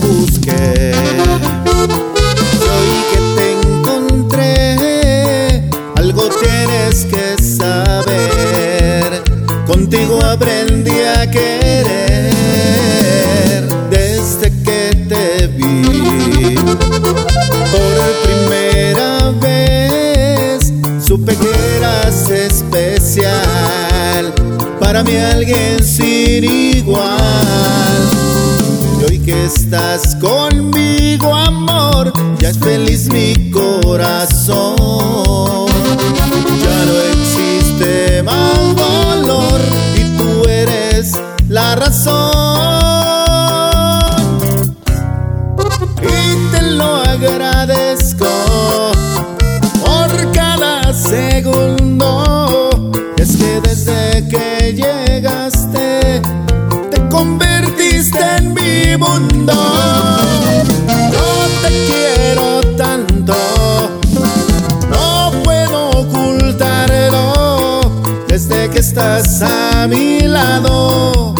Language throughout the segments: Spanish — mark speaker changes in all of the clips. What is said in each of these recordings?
Speaker 1: busqué. Hoy que te encontré, algo tienes que saber. Contigo aprendí a querer desde que te vi. Por primera vez supe que eras especial. Para mí alguien sin igual. Estás conmigo, amor, ya es feliz mi corazón. Ya no existe más dolor y tú eres la razón. Y te lo agradezco mi mundo. Yo te quiero tanto, no puedo ocultarlo. Desde que estás a mi lado,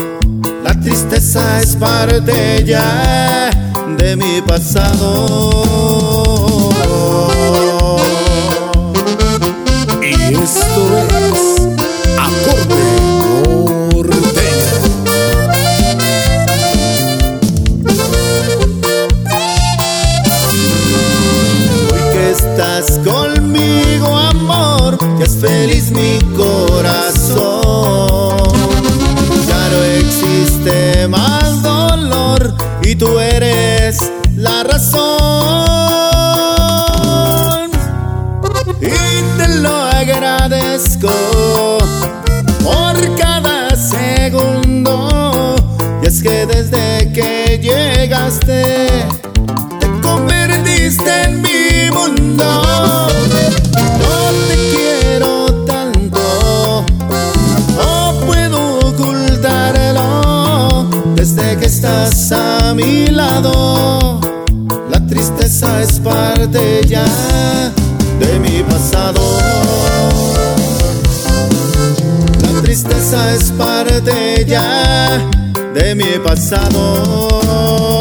Speaker 1: la tristeza es parte ya de mi pasado. Feliz mi corazón. Ya no existe más dolor y tú eres la razón. Y te lo agradezco por cada segundo. Y es que desde que llegaste Desde que estás a mi lado, la tristeza es parte ya de mi pasado. La tristeza es parte ya de mi pasado.